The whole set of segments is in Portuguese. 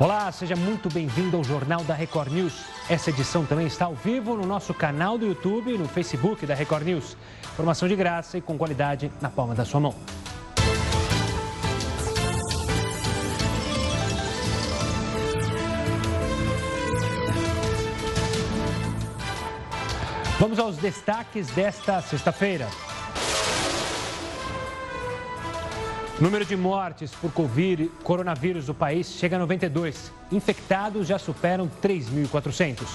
Olá, seja muito bem-vindo ao Jornal da Record News. Essa edição também está ao vivo no nosso canal do YouTube e no Facebook da Record News. Informação de graça e com qualidade na palma da sua mão. Vamos aos destaques desta sexta-feira. Número de mortes por COVID, coronavírus no país chega a 92. Infectados já superam 3.400.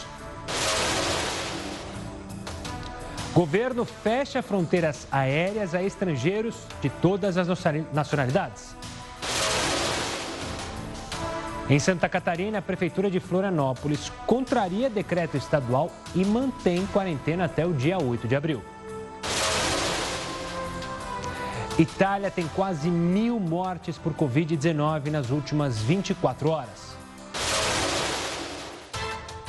Governo fecha fronteiras aéreas a estrangeiros de todas as nacionalidades. Em Santa Catarina, a Prefeitura de Florianópolis contraria decreto estadual e mantém quarentena até o dia 8 de abril. Itália tem quase mil mortes por Covid-19 nas últimas 24 horas.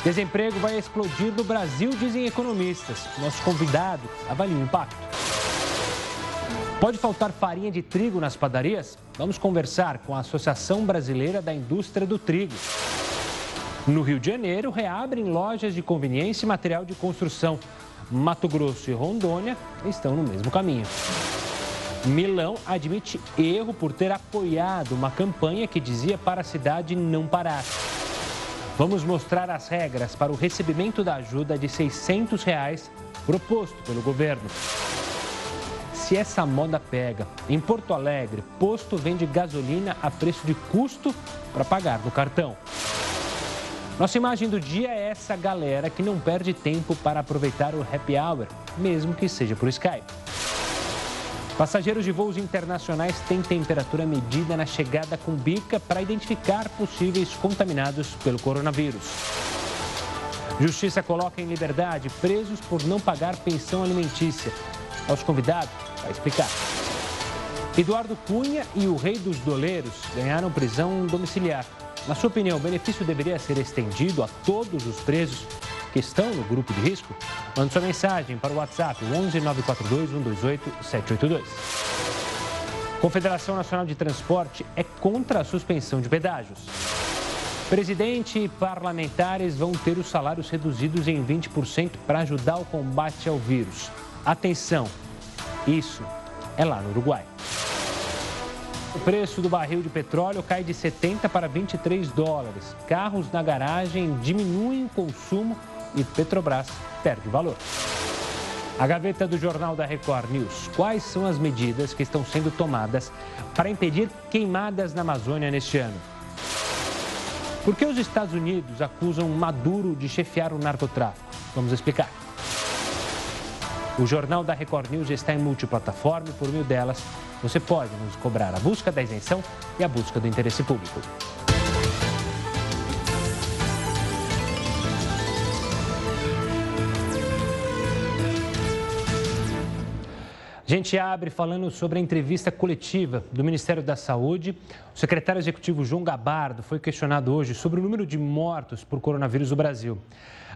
Desemprego vai explodir no Brasil, dizem economistas. Nosso convidado avalia o impacto. Pode faltar farinha de trigo nas padarias? Vamos conversar com a Associação Brasileira da Indústria do Trigo. No Rio de Janeiro, reabrem lojas de conveniência e material de construção. Mato Grosso e Rondônia estão no mesmo caminho. Milão admite erro por ter apoiado uma campanha que dizia para a cidade não parar. Vamos mostrar as regras para o recebimento da ajuda de 600 reais proposto pelo governo. Se essa moda pega, em Porto Alegre, posto vende gasolina a preço de custo para pagar no cartão. Nossa imagem do dia é essa galera que não perde tempo para aproveitar o happy hour, mesmo que seja por Skype. Passageiros de voos internacionais têm temperatura medida na chegada com bica para identificar possíveis contaminados pelo coronavírus. Justiça coloca em liberdade presos por não pagar pensão alimentícia. Aos convidados, vai explicar. Eduardo Cunha e o rei dos doleiros ganharam prisão domiciliar. Na sua opinião, o benefício deveria ser estendido a todos os presos que estão no grupo de risco? Mande sua mensagem para o WhatsApp 11 942 128 782. Confederação Nacional de Transporte é contra a suspensão de pedágios. Presidente e parlamentares vão ter os salários reduzidos em 20% para ajudar o combate ao vírus. Atenção, isso é lá no Uruguai. O preço do barril de petróleo cai de 70 para 23 dólares. Carros na garagem diminuem o consumo e Petrobras perde valor. A gaveta do Jornal da Record News. Quais são as medidas que estão sendo tomadas para impedir queimadas na Amazônia neste ano? Por que os Estados Unidos acusam Maduro de chefiar o narcotráfico? Vamos explicar. O Jornal da Record News está em multiplataforma e por meio delas você pode nos cobrar a busca da isenção e a busca do interesse público. A gente abre falando sobre a entrevista coletiva do Ministério da Saúde. O secretário executivo João Gabardo foi questionado hoje sobre o número de mortos por coronavírus no Brasil.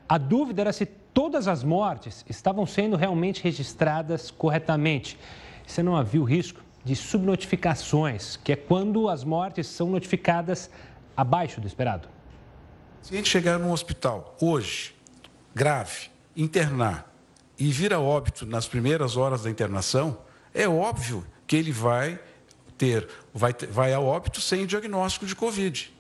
A dúvida era se todas as mortes estavam sendo realmente registradas corretamente. Você não havia o risco de subnotificações, que é quando as mortes são notificadas abaixo do esperado. Se a gente chegar num hospital hoje, grave, internar, e vir a óbito nas primeiras horas da internação, é óbvio que ele vai ter, vai, vai a óbito sem diagnóstico de Covid,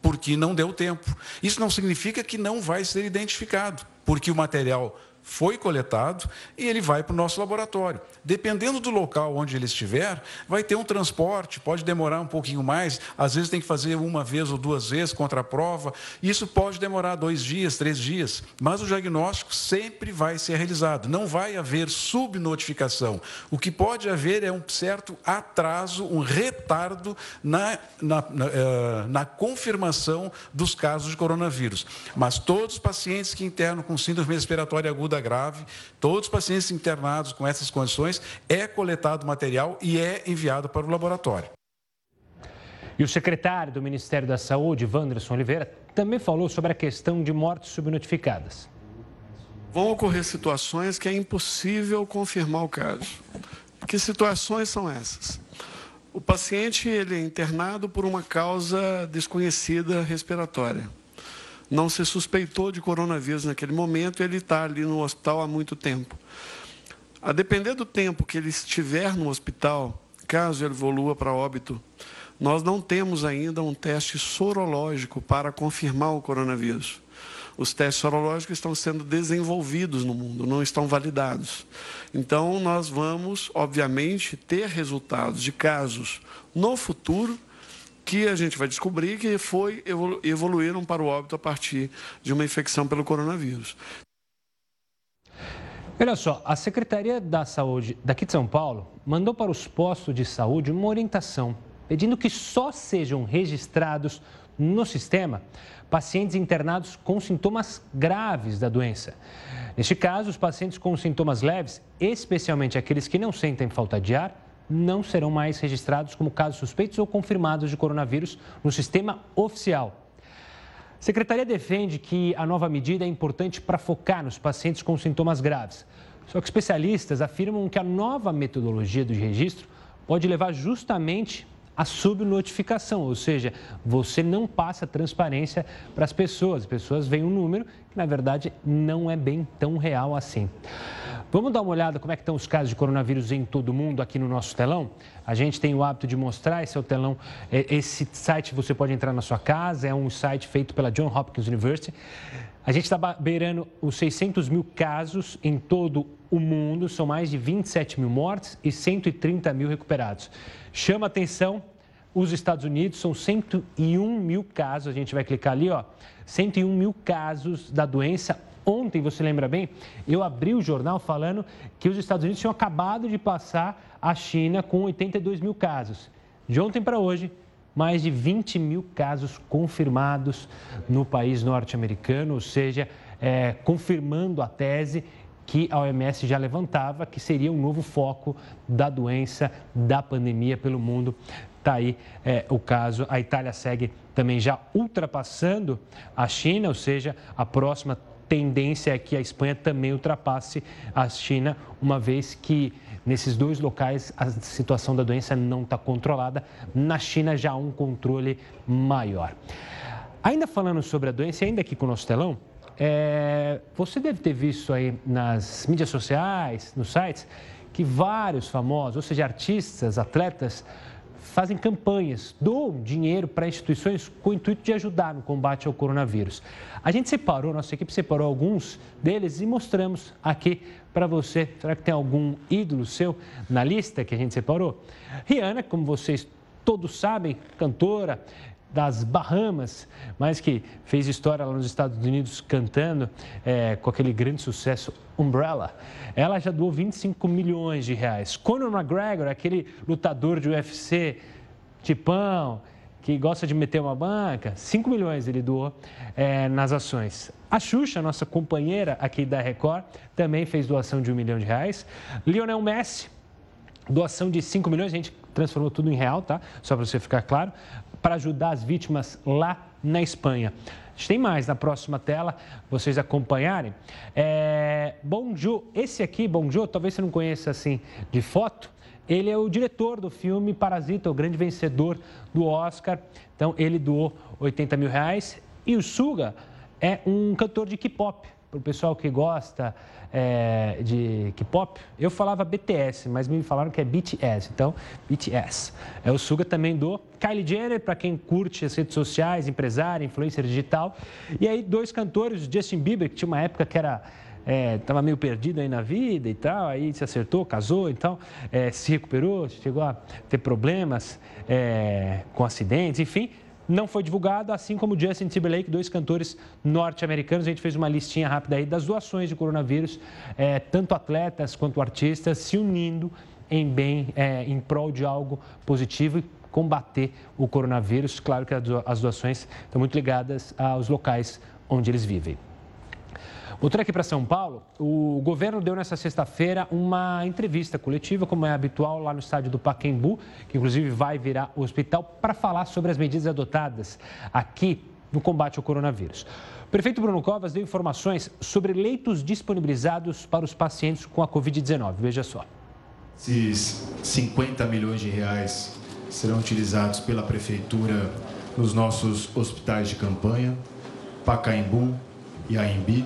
porque não deu tempo. Isso não significa que não vai ser identificado, porque o material foi coletado e ele vai para o nosso laboratório. Dependendo do local onde ele estiver, vai ter um transporte, pode demorar um pouquinho mais, às vezes tem que fazer uma vez ou duas vezes contra a prova. Isso pode demorar dois dias, três dias, mas o diagnóstico sempre vai ser realizado. Não vai haver subnotificação. O que pode haver é um certo atraso, um retardo na, na, na, eh, na confirmação dos casos de coronavírus. Mas todos os pacientes que internam com síndrome respiratória aguda grave, todos os pacientes internados com essas condições, é coletado material e é enviado para o laboratório. E o secretário do Ministério da Saúde, Wanderson Oliveira, também falou sobre a questão de mortes subnotificadas. Vão ocorrer situações que é impossível confirmar o caso. Que situações são essas? O paciente ele é internado por uma causa desconhecida respiratória. Não se suspeitou de coronavírus naquele momento, ele está ali no hospital há muito tempo. A depender do tempo que ele estiver no hospital, caso ele evolua para óbito, nós não temos ainda um teste sorológico para confirmar o coronavírus. Os testes sorológicos estão sendo desenvolvidos no mundo, não estão validados. Então, nós vamos, obviamente, ter resultados de casos no futuro que a gente vai descobrir que foi evoluíram para o óbito a partir de uma infecção pelo coronavírus. Olha só, a Secretaria da Saúde daqui de São Paulo mandou para os postos de saúde uma orientação pedindo que só sejam registrados no sistema pacientes internados com sintomas graves da doença. Neste caso, os pacientes com sintomas leves, especialmente aqueles que não sentem falta de ar, não serão mais registrados como casos suspeitos ou confirmados de coronavírus no sistema oficial. A Secretaria defende que a nova medida é importante para focar nos pacientes com sintomas graves. Só que especialistas afirmam que a nova metodologia do registro pode levar justamente a subnotificação, ou seja, você não passa transparência para as pessoas. As pessoas veem um número que, na verdade, não é bem tão real assim. Vamos dar uma olhada como é que estão os casos de coronavírus em todo o mundo aqui no nosso telão? A gente tem o hábito de mostrar, esse é o telão, é, esse site você pode entrar na sua casa, é um site feito pela John Hopkins University. A gente está beirando os 600 mil casos em todo o mundo, são mais de 27 mil mortes e 130 mil recuperados. Chama atenção, os Estados Unidos são 101 mil casos, a gente vai clicar ali, ó, 101 mil casos da doença. Ontem, você lembra bem, eu abri o jornal falando que os Estados Unidos tinham acabado de passar a China com 82 mil casos. De ontem para hoje, mais de 20 mil casos confirmados no país norte-americano, ou seja, é, confirmando a tese que a OMS já levantava, que seria um novo foco da doença, da pandemia pelo mundo. Está aí é, o caso. A Itália segue também já ultrapassando a China, ou seja, a próxima tendência é que a Espanha também ultrapasse a China, uma vez que nesses dois locais a situação da doença não está controlada. Na China já há um controle maior. Ainda falando sobre a doença, ainda aqui com o nosso telão, é, você deve ter visto aí nas mídias sociais, nos sites, que vários famosos, ou seja, artistas, atletas, fazem campanhas, doam dinheiro para instituições com o intuito de ajudar no combate ao coronavírus. A gente separou, nossa equipe separou alguns deles e mostramos aqui para você. Será que tem algum ídolo seu na lista que a gente separou? Rihanna, como vocês todos sabem, cantora, das Bahamas, mas que fez história lá nos Estados Unidos cantando é, com aquele grande sucesso Umbrella. Ela já doou 25 milhões de reais. Conor McGregor, aquele lutador de UFC, tipão, que gosta de meter uma banca, 5 milhões ele doou é, nas ações. A Xuxa, nossa companheira aqui da Record, também fez doação de um milhão de reais. Lionel Messi, doação de 5 milhões, a gente transformou tudo em real, tá? Só para você ficar claro para ajudar as vítimas lá na Espanha. A gente tem mais na próxima tela, vocês acompanharem. É, Bonjour, esse aqui, Bonjour, talvez você não conheça assim de foto, ele é o diretor do filme Parasita, o grande vencedor do Oscar. Então, ele doou 80 mil reais. E o Suga é um cantor de K-pop para o pessoal que gosta é, de K-pop, eu falava BTS, mas me falaram que é BTS, então BTS. É o Suga também do Kylie Jenner, para quem curte as redes sociais, empresário, influencer digital. E aí, dois cantores, Justin Bieber, que tinha uma época que era é, meio perdido aí na vida e tal, aí se acertou, casou, então é, se recuperou, chegou a ter problemas é, com acidentes, enfim, não foi divulgado, assim como Justin Timberlake, dois cantores norte-americanos. A gente fez uma listinha rápida aí das doações de coronavírus, é, tanto atletas quanto artistas se unindo em bem, é, em prol de algo positivo e combater o coronavírus. Claro que as doações estão muito ligadas aos locais onde eles vivem. Voltando aqui para São Paulo, o governo deu nessa sexta-feira uma entrevista coletiva, como é habitual, lá no estádio do Paquembu, que inclusive vai virar hospital, para falar sobre as medidas adotadas aqui no combate ao coronavírus. O prefeito Bruno Covas deu informações sobre leitos disponibilizados para os pacientes com a Covid-19. Veja só. Esses 50 milhões de reais serão utilizados pela Prefeitura nos nossos hospitais de campanha, Pacaembu e Aimbi.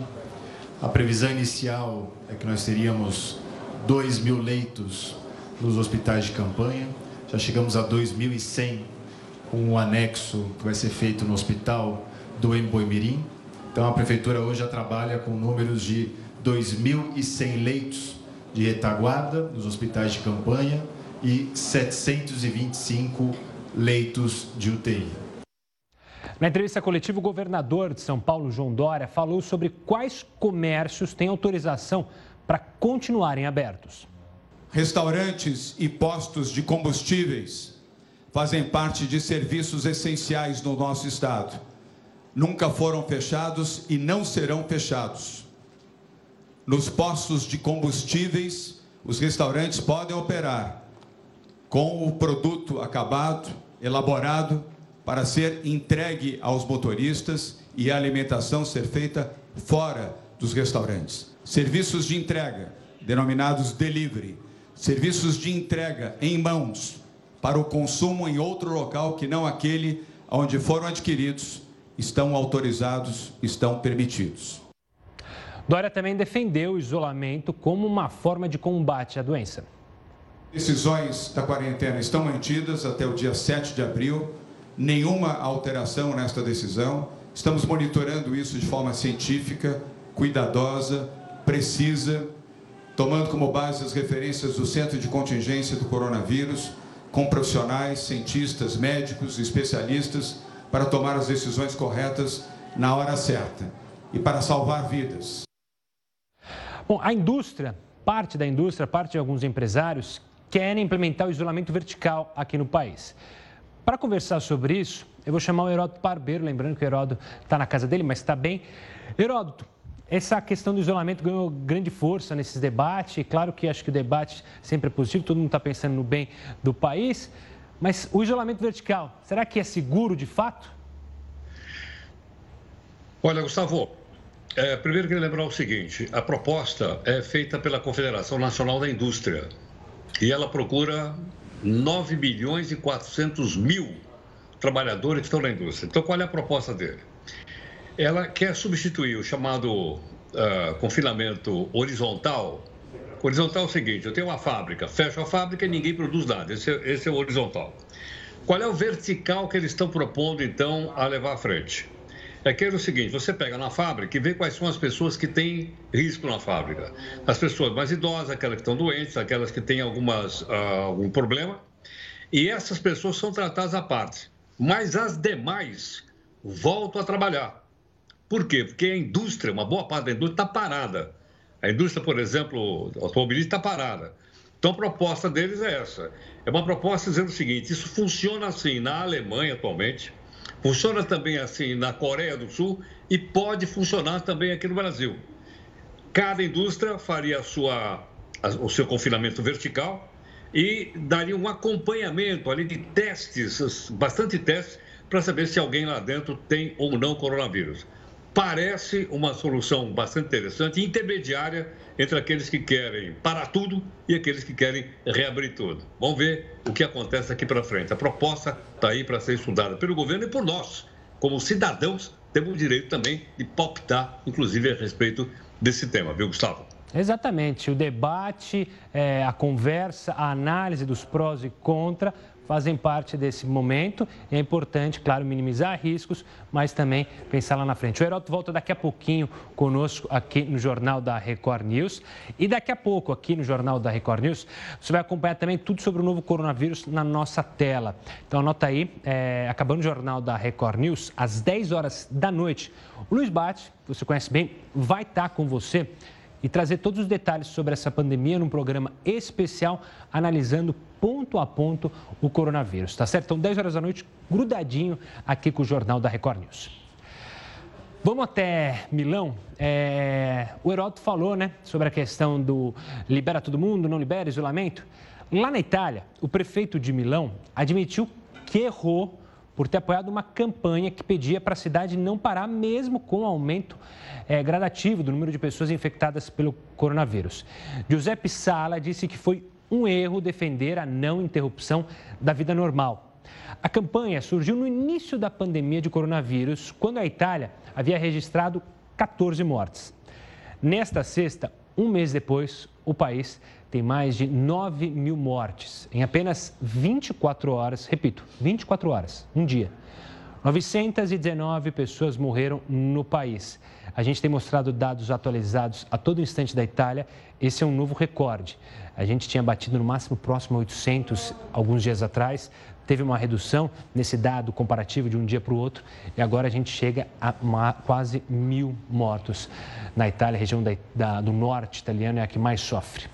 A previsão inicial é que nós teríamos 2 mil leitos nos hospitais de campanha, já chegamos a 2.100 com o anexo que vai ser feito no hospital do Emboimirim. Então a prefeitura hoje já trabalha com números de 2.100 leitos de retaguarda nos hospitais de campanha e 725 leitos de UTI. Na entrevista coletiva, o governador de São Paulo, João Dória, falou sobre quais comércios têm autorização para continuarem abertos. Restaurantes e postos de combustíveis fazem parte de serviços essenciais no nosso estado. Nunca foram fechados e não serão fechados. Nos postos de combustíveis, os restaurantes podem operar com o produto acabado, elaborado, para ser entregue aos motoristas e a alimentação ser feita fora dos restaurantes. Serviços de entrega, denominados delivery, serviços de entrega em mãos para o consumo em outro local que não aquele onde foram adquiridos, estão autorizados, estão permitidos. Dória também defendeu o isolamento como uma forma de combate à doença. Decisões da quarentena estão mantidas até o dia 7 de abril, nenhuma alteração nesta decisão. Estamos monitorando isso de forma científica, cuidadosa, precisa tomando como base as referências do Centro de Contingência do Coronavírus, com profissionais, cientistas, médicos, especialistas, para tomar as decisões corretas na hora certa e para salvar vidas. Bom, a indústria, parte da indústria, parte de alguns empresários querem implementar o isolamento vertical aqui no país. Para conversar sobre isso, eu vou chamar o Heródoto Barbeiro, lembrando que o Heródoto está na casa dele, mas está bem. Heródoto, essa questão do isolamento ganhou grande força nesses debates. E claro que acho que o debate sempre é positivo, todo mundo está pensando no bem do país. Mas o isolamento vertical, será que é seguro de fato? Olha, Gustavo, é, primeiro queria lembrar o seguinte: a proposta é feita pela Confederação Nacional da Indústria e ela procura 9 milhões e 400 mil trabalhadores que estão na indústria. Então, qual é a proposta dele? ela quer substituir o chamado uh, confinamento horizontal. Horizontal é o seguinte: eu tenho uma fábrica, fecho a fábrica e ninguém produz nada. Esse é, esse é o horizontal. Qual é o vertical que eles estão propondo, então, a levar à frente? É que é o seguinte: você pega na fábrica e vê quais são as pessoas que têm risco na fábrica. As pessoas mais idosas, aquelas que estão doentes, aquelas que têm algumas, uh, algum problema. E essas pessoas são tratadas à parte. Mas as demais voltam a trabalhar. Por quê? Porque a indústria, uma boa parte da indústria está parada. A indústria, por exemplo, automobilística está parada. Então, a proposta deles é essa. É uma proposta dizendo o seguinte: isso funciona assim na Alemanha atualmente, funciona também assim na Coreia do Sul e pode funcionar também aqui no Brasil. Cada indústria faria sua, o seu confinamento vertical e daria um acompanhamento ali de testes, bastante testes, para saber se alguém lá dentro tem ou não coronavírus parece uma solução bastante interessante, intermediária entre aqueles que querem parar tudo e aqueles que querem reabrir tudo. Vamos ver o que acontece aqui para frente. A proposta está aí para ser estudada pelo governo e por nós, como cidadãos, temos o direito também de palpitar, inclusive a respeito desse tema, viu, Gustavo? Exatamente. O debate, é, a conversa, a análise dos prós e contras fazem parte desse momento. É importante, claro, minimizar riscos, mas também pensar lá na frente. O Heroto volta daqui a pouquinho conosco aqui no Jornal da Record News. E daqui a pouco, aqui no Jornal da Record News, você vai acompanhar também tudo sobre o novo coronavírus na nossa tela. Então anota aí, é, acabando o Jornal da Record News, às 10 horas da noite, o Luiz Bate, você conhece bem, vai estar com você e trazer todos os detalhes sobre essa pandemia num programa especial analisando ponto a ponto o coronavírus, tá certo? Então, 10 horas da noite, grudadinho aqui com o Jornal da Record News. Vamos até Milão. É... O Heródoto falou né, sobre a questão do libera todo mundo, não libera, isolamento. Lá na Itália, o prefeito de Milão admitiu que errou por ter apoiado uma campanha que pedia para a cidade não parar, mesmo com o aumento é, gradativo do número de pessoas infectadas pelo coronavírus. Giuseppe Sala disse que foi um erro defender a não interrupção da vida normal. A campanha surgiu no início da pandemia de coronavírus, quando a Itália havia registrado 14 mortes. Nesta sexta, um mês depois, o país tem mais de 9 mil mortes em apenas 24 horas. Repito, 24 horas, um dia. 919 pessoas morreram no país. A gente tem mostrado dados atualizados a todo instante da Itália. Esse é um novo recorde. A gente tinha batido no máximo próximo a 800 alguns dias atrás. Teve uma redução nesse dado comparativo de um dia para o outro e agora a gente chega a uma, quase mil mortos na Itália. Região da, da, do norte italiano é a que mais sofre.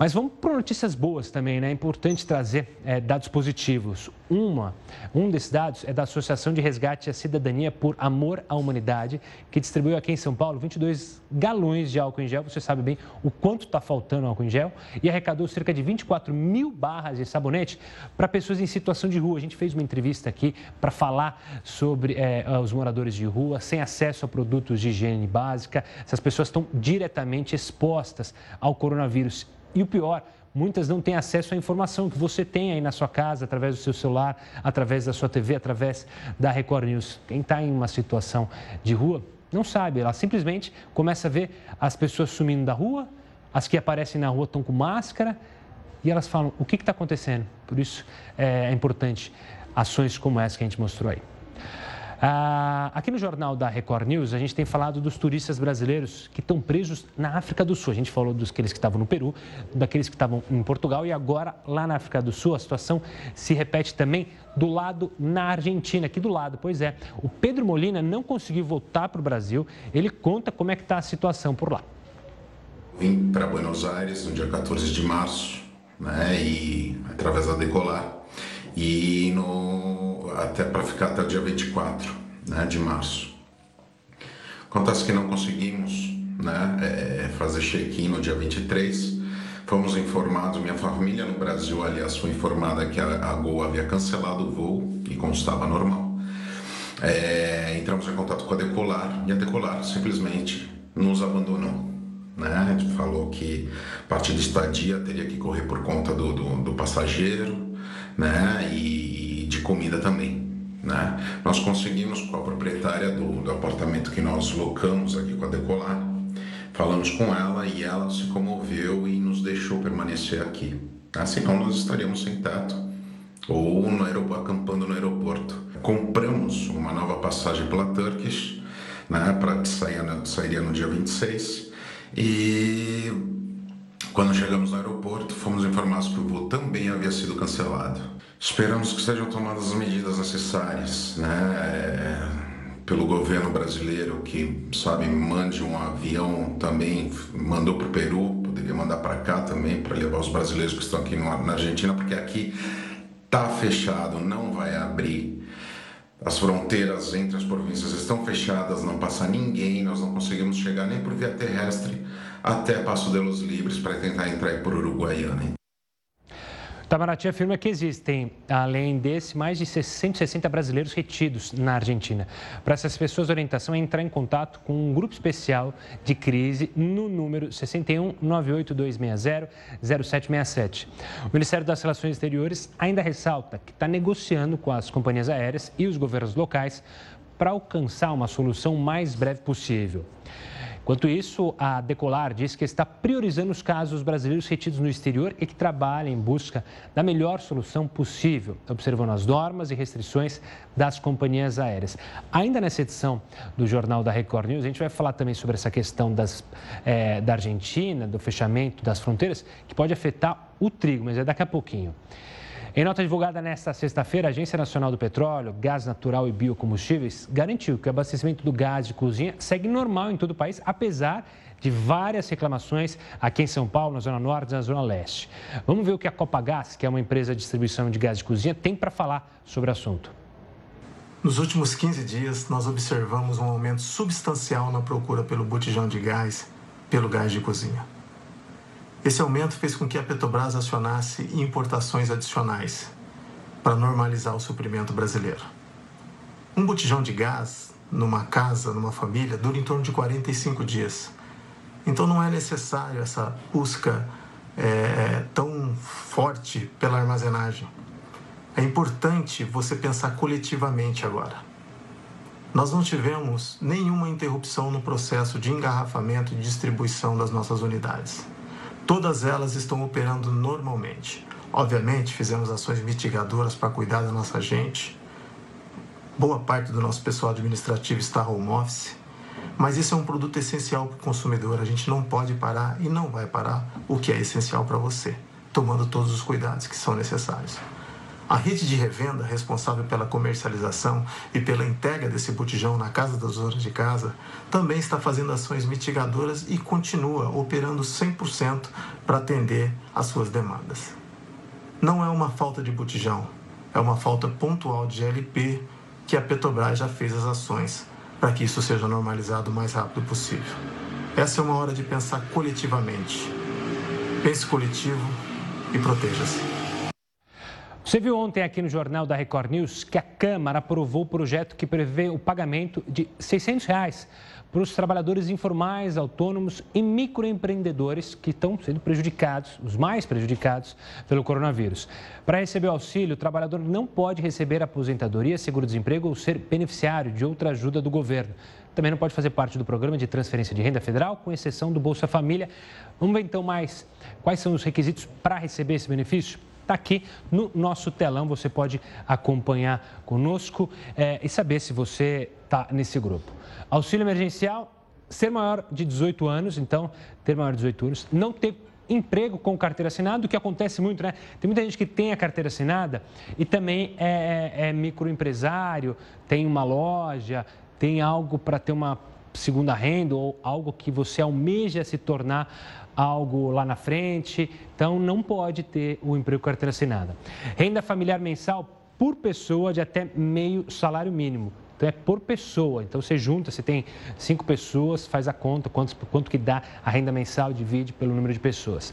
Mas vamos para notícias boas também, né? É importante trazer é, dados positivos. Uma, um desses dados é da Associação de Resgate à Cidadania por Amor à Humanidade, que distribuiu aqui em São Paulo 22 galões de álcool em gel. Você sabe bem o quanto está faltando álcool em gel. E arrecadou cerca de 24 mil barras de sabonete para pessoas em situação de rua. A gente fez uma entrevista aqui para falar sobre é, os moradores de rua, sem acesso a produtos de higiene básica. Essas pessoas estão diretamente expostas ao coronavírus e o pior, muitas não têm acesso à informação que você tem aí na sua casa, através do seu celular, através da sua TV, através da Record News. Quem está em uma situação de rua não sabe, ela simplesmente começa a ver as pessoas sumindo da rua, as que aparecem na rua estão com máscara e elas falam: o que está acontecendo? Por isso é importante ações como essa que a gente mostrou aí. Ah, aqui no jornal da Record News, a gente tem falado dos turistas brasileiros que estão presos na África do Sul. A gente falou dos que estavam no Peru, daqueles que estavam em Portugal e agora lá na África do Sul a situação se repete também do lado na Argentina, aqui do lado. Pois é, o Pedro Molina não conseguiu voltar para o Brasil. Ele conta como é que está a situação por lá. Vim para Buenos Aires no dia 14 de março, né, e através da Decolar e no, até para ficar até o dia 24 né, de março. Acontece que não conseguimos né, é, fazer check-in no dia 23. Fomos informados, minha família no Brasil, aliás, foi informada que a, a Gol havia cancelado o voo e constava normal. É, entramos em contato com a Decolar e a Decolar simplesmente nos abandonou. Né? A falou que parte da estadia teria que correr por conta do, do, do passageiro, né? E de comida também. Né? Nós conseguimos com a proprietária do, do apartamento que nós locamos aqui com a Decolar, falamos com ela e ela se comoveu e nos deixou permanecer aqui. Senão nós estaríamos sem teto ou no aeroporto, acampando no aeroporto. Compramos uma nova passagem pela Turkish, né, para sair, sairia no dia 26 e quando chegamos no aeroporto, fomos informados que o voo também havia sido cancelado. Esperamos que sejam tomadas as medidas necessárias, né? É, pelo governo brasileiro que, sabe, mande um avião também, mandou para o Peru, poderia mandar para cá também, para levar os brasileiros que estão aqui na Argentina, porque aqui tá fechado, não vai abrir. As fronteiras entre as províncias estão fechadas, não passa ninguém, nós não conseguimos chegar nem por via terrestre até Passo de los Libres para tentar entrar por Uruguaiana. Itamaraty afirma que existem, além desse, mais de 660 brasileiros retidos na Argentina. Para essas pessoas, a orientação é entrar em contato com um grupo especial de crise no número 61 98260 0767. O Ministério das Relações Exteriores ainda ressalta que está negociando com as companhias aéreas e os governos locais para alcançar uma solução mais breve possível. Enquanto isso, a Decolar diz que está priorizando os casos brasileiros retidos no exterior e que trabalha em busca da melhor solução possível, observando as normas e restrições das companhias aéreas. Ainda nessa edição do Jornal da Record News, a gente vai falar também sobre essa questão das, é, da Argentina, do fechamento das fronteiras, que pode afetar o trigo, mas é daqui a pouquinho. Em nota divulgada nesta sexta-feira, a Agência Nacional do Petróleo, Gás Natural e Biocombustíveis garantiu que o abastecimento do gás de cozinha segue normal em todo o país, apesar de várias reclamações aqui em São Paulo, na Zona Norte e na Zona Leste. Vamos ver o que a Copagás, que é uma empresa de distribuição de gás de cozinha, tem para falar sobre o assunto. Nos últimos 15 dias, nós observamos um aumento substancial na procura pelo botijão de gás, pelo gás de cozinha. Esse aumento fez com que a Petrobras acionasse importações adicionais para normalizar o suprimento brasileiro. Um botijão de gás numa casa, numa família, dura em torno de 45 dias. Então não é necessário essa busca é, tão forte pela armazenagem. É importante você pensar coletivamente agora. Nós não tivemos nenhuma interrupção no processo de engarrafamento e distribuição das nossas unidades. Todas elas estão operando normalmente. Obviamente, fizemos ações mitigadoras para cuidar da nossa gente. Boa parte do nosso pessoal administrativo está home office. Mas isso é um produto essencial para o consumidor. A gente não pode parar e não vai parar o que é essencial para você, tomando todos os cuidados que são necessários. A rede de revenda, responsável pela comercialização e pela entrega desse botijão na casa das donas de casa, também está fazendo ações mitigadoras e continua operando 100% para atender às suas demandas. Não é uma falta de botijão, é uma falta pontual de GLP que a Petrobras já fez as ações para que isso seja normalizado o mais rápido possível. Essa é uma hora de pensar coletivamente. Pense coletivo e proteja-se. Você viu ontem aqui no Jornal da Record News que a Câmara aprovou o projeto que prevê o pagamento de 600 reais para os trabalhadores informais, autônomos e microempreendedores que estão sendo prejudicados, os mais prejudicados pelo coronavírus. Para receber o auxílio, o trabalhador não pode receber aposentadoria, seguro-desemprego ou ser beneficiário de outra ajuda do governo. Também não pode fazer parte do programa de transferência de renda federal, com exceção do Bolsa Família. Vamos ver então mais quais são os requisitos para receber esse benefício? Está aqui no nosso telão, você pode acompanhar conosco é, e saber se você está nesse grupo. Auxílio emergencial, ser maior de 18 anos, então, ter maior de 18 anos, não ter emprego com carteira assinada, o que acontece muito, né? Tem muita gente que tem a carteira assinada e também é, é, é microempresário, tem uma loja, tem algo para ter uma segunda renda ou algo que você almeja se tornar algo lá na frente. Então, não pode ter o emprego carteira assinada. Renda familiar mensal por pessoa de até meio salário mínimo. Então é por pessoa. Então você junta, você tem cinco pessoas, faz a conta, quanto, quanto que dá a renda mensal, divide pelo número de pessoas.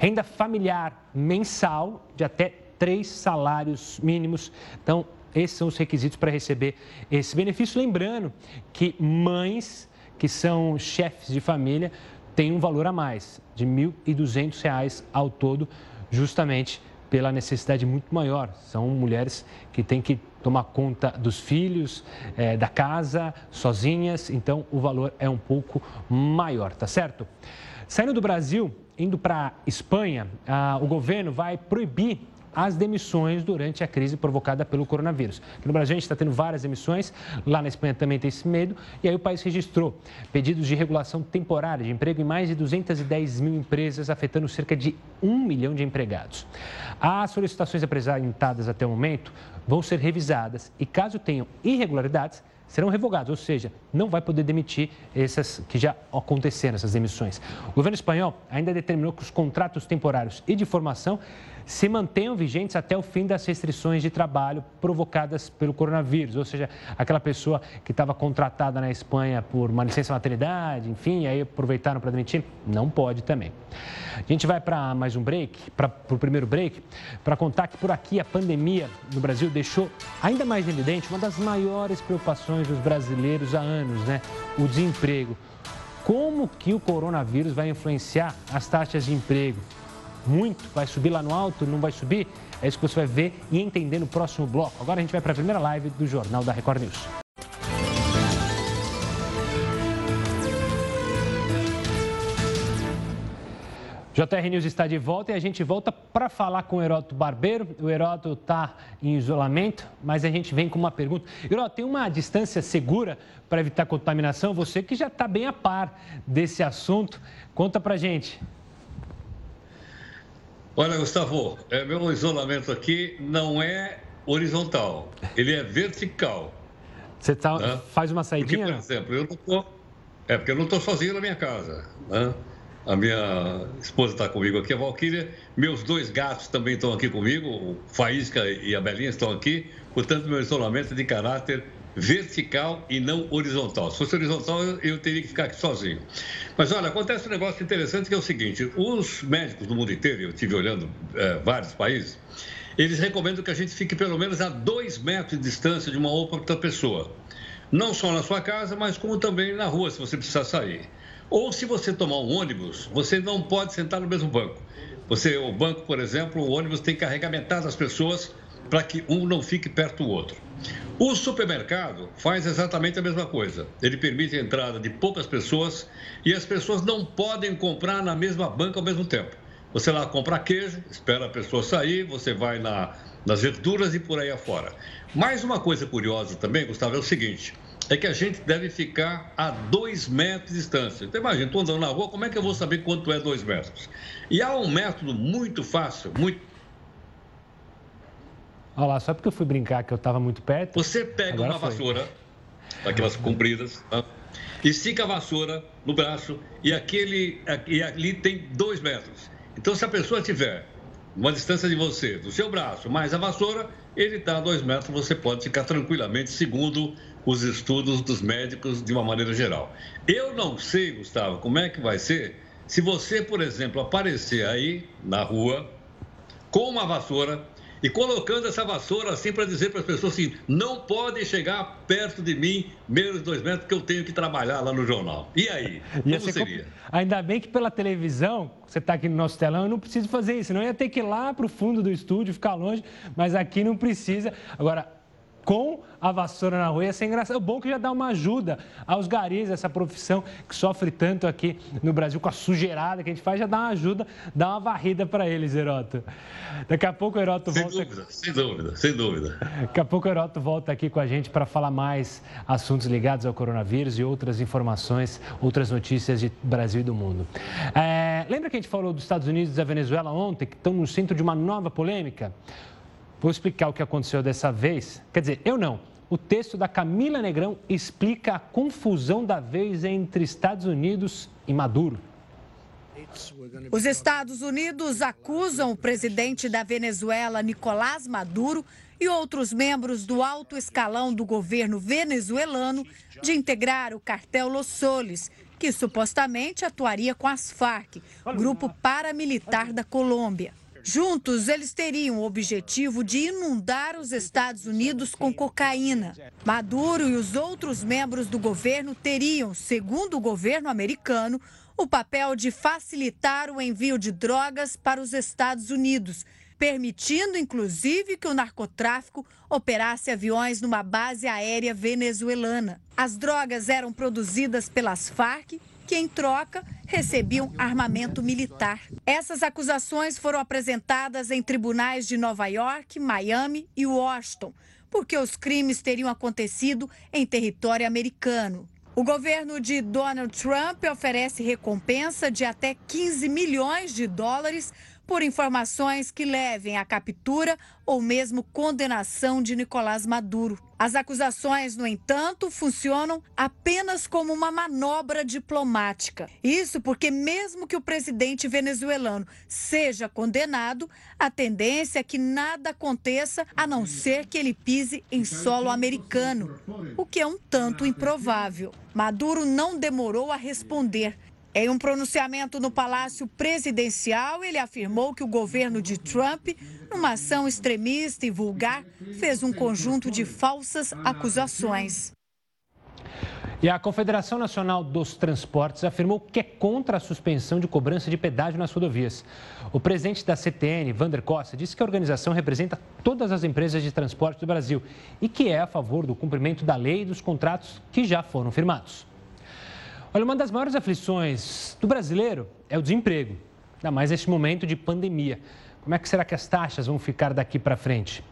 Renda familiar mensal de até três salários mínimos. Então, esses são os requisitos para receber esse benefício. Lembrando que mães que são chefes de família têm um valor a mais, de R$ 1.200 ao todo, justamente pela necessidade muito maior. São mulheres que têm que tomar conta dos filhos, é, da casa, sozinhas, então o valor é um pouco maior, tá certo? Saindo do Brasil, indo para Espanha, ah, o governo vai proibir as demissões durante a crise provocada pelo coronavírus. Aqui no Brasil a gente está tendo várias demissões, lá na Espanha também tem esse medo, e aí o país registrou pedidos de regulação temporária de emprego em mais de 210 mil empresas, afetando cerca de um milhão de empregados. As solicitações apresentadas até o momento vão ser revisadas e, caso tenham irregularidades, serão revogados, ou seja, não vai poder demitir essas que já aconteceram, essas demissões. O governo espanhol ainda determinou que os contratos temporários e de formação se mantenham vigentes até o fim das restrições de trabalho provocadas pelo coronavírus, ou seja, aquela pessoa que estava contratada na Espanha por uma licença maternidade, enfim, aí aproveitaram para demitir, não pode também. A gente vai para mais um break, para o primeiro break, para contar que por aqui a pandemia no Brasil deixou ainda mais evidente uma das maiores preocupações dos brasileiros há anos, né? O desemprego. Como que o coronavírus vai influenciar as taxas de emprego? Muito? Vai subir lá no alto? Não vai subir? É isso que você vai ver e entender no próximo bloco. Agora a gente vai para a primeira live do Jornal da Record News. JR News está de volta e a gente volta para falar com o Heródoto Barbeiro. O Heródoto está em isolamento, mas a gente vem com uma pergunta. Heródoto, tem uma distância segura para evitar contaminação? Você que já está bem a par desse assunto, conta para gente. Olha, Gustavo, é, meu isolamento aqui não é horizontal, ele é vertical. Você tá, né? faz uma saidinha? Porque, por exemplo, eu não tô, é porque eu não estou sozinho na minha casa. Né? A minha esposa está comigo aqui, a Valquíria. Meus dois gatos também estão aqui comigo, o Faísca e a Belinha estão aqui. Portanto, meu isolamento é de caráter vertical e não horizontal. Se fosse horizontal, eu, teria que ficar aqui sozinho. Mas olha, acontece um negócio interessante que é o seguinte: os médicos do mundo inteiro, eu estive olhando é, vários países, eles recomendam que a gente fique pelo menos a dois metros de distância de uma outra pessoa. Não só na sua casa, mas como também na rua, se você precisar sair. Ou se você tomar um ônibus, você não pode sentar no mesmo banco. Você, o banco, por exemplo, o ônibus tem que carregar metade das pessoas para que um não fique perto do outro. O supermercado faz exatamente a mesma coisa. Ele permite a entrada de poucas pessoas e as pessoas não podem comprar na mesma banca ao mesmo tempo. Você lá compra queijo, espera a pessoa sair, você vai na, nas verduras e por aí afora. Mais uma coisa curiosa também, Gustavo, é o seguinte: é que a gente deve ficar a dois metros de distância. Então, imagina, estou andando na rua, como é que eu vou saber quanto é dois metros? E há um método muito fácil, muito. Olha lá, só porque eu fui brincar que eu estava muito perto. Você pega uma foi. vassoura, daquelas compridas, tá? e estica a vassoura no braço, e, aquele, e ali tem dois metros. Então, se a pessoa tiver uma distância de você, do seu braço, mais a vassoura, ele está a dois metros, você pode ficar tranquilamente, segundo os estudos dos médicos de uma maneira geral. Eu não sei, Gustavo, como é que vai ser se você, por exemplo, aparecer aí na rua com uma vassoura e colocando essa vassoura assim para dizer para as pessoas assim: não podem chegar perto de mim menos de dois metros, porque eu tenho que trabalhar lá no jornal. E aí? Como seria? Ainda bem que pela televisão, você está aqui no nosso telão, eu não preciso fazer isso, não ia ter que ir lá para o fundo do estúdio, ficar longe, mas aqui não precisa. Agora, com a vassoura na rua. Ia ser engraçado. O bom é que já dá uma ajuda aos garis, essa profissão que sofre tanto aqui no Brasil com a sujeirada que a gente faz, já dá uma ajuda, dá uma varrida para eles, Heroto. Daqui a pouco o Heroto sem volta. Dúvida, sem dúvida, sem dúvida. Daqui a pouco o Heroto volta aqui com a gente para falar mais assuntos ligados ao coronavírus e outras informações, outras notícias de Brasil e do mundo. É, lembra que a gente falou dos Estados Unidos e da Venezuela ontem, que estão no centro de uma nova polêmica? Vou explicar o que aconteceu dessa vez. Quer dizer, eu não. O texto da Camila Negrão explica a confusão da vez entre Estados Unidos e Maduro. Os Estados Unidos acusam o presidente da Venezuela, Nicolás Maduro, e outros membros do alto escalão do governo venezuelano de integrar o cartel Los Soles, que supostamente atuaria com as Farc, grupo paramilitar da Colômbia. Juntos, eles teriam o objetivo de inundar os Estados Unidos com cocaína. Maduro e os outros membros do governo teriam, segundo o governo americano, o papel de facilitar o envio de drogas para os Estados Unidos, permitindo inclusive que o narcotráfico operasse aviões numa base aérea venezuelana. As drogas eram produzidas pelas Farc que, em troca, recebiam armamento militar. Essas acusações foram apresentadas em tribunais de Nova York, Miami e Washington, porque os crimes teriam acontecido em território americano. O governo de Donald Trump oferece recompensa de até 15 milhões de dólares por informações que levem à captura ou mesmo condenação de Nicolás Maduro. As acusações, no entanto, funcionam apenas como uma manobra diplomática. Isso porque, mesmo que o presidente venezuelano seja condenado, a tendência é que nada aconteça a não ser que ele pise em solo americano, o que é um tanto improvável. Maduro não demorou a responder em um pronunciamento no Palácio Presidencial, ele afirmou que o governo de Trump, numa ação extremista e vulgar, fez um conjunto de falsas acusações. E a Confederação Nacional dos Transportes afirmou que é contra a suspensão de cobrança de pedágio nas rodovias. O presidente da CTN, Vander Costa, disse que a organização representa todas as empresas de transporte do Brasil e que é a favor do cumprimento da lei e dos contratos que já foram firmados. Olha, uma das maiores aflições do brasileiro é o desemprego, ainda mais neste momento de pandemia. Como é que será que as taxas vão ficar daqui para frente?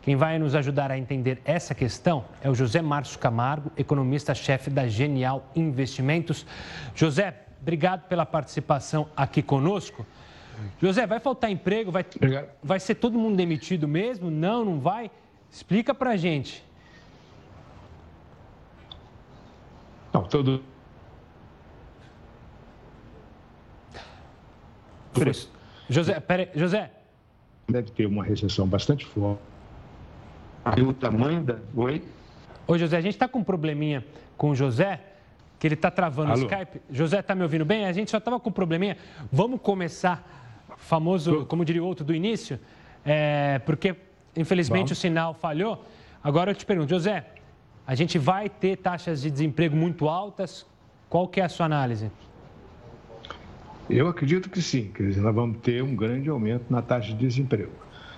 Quem vai nos ajudar a entender essa questão é o José Márcio Camargo, economista-chefe da Genial Investimentos. José, obrigado pela participação aqui conosco. José, vai faltar emprego? Vai, vai ser todo mundo demitido mesmo? Não, não vai? Explica para a gente. Não, todo, José, peraí, José. Deve ter uma recessão bastante forte. E o tamanho da. Oi? Oi, José, a gente está com um probleminha com o José, que ele está travando Alô? o Skype. José, está me ouvindo bem? A gente só estava com um probleminha. Vamos começar, famoso, como diria o outro, do início, é, porque infelizmente Vamos. o sinal falhou. Agora eu te pergunto, José, a gente vai ter taxas de desemprego muito altas? Qual que é a sua análise? Eu acredito que sim, quer dizer, nós vamos ter um grande aumento na taxa de desemprego.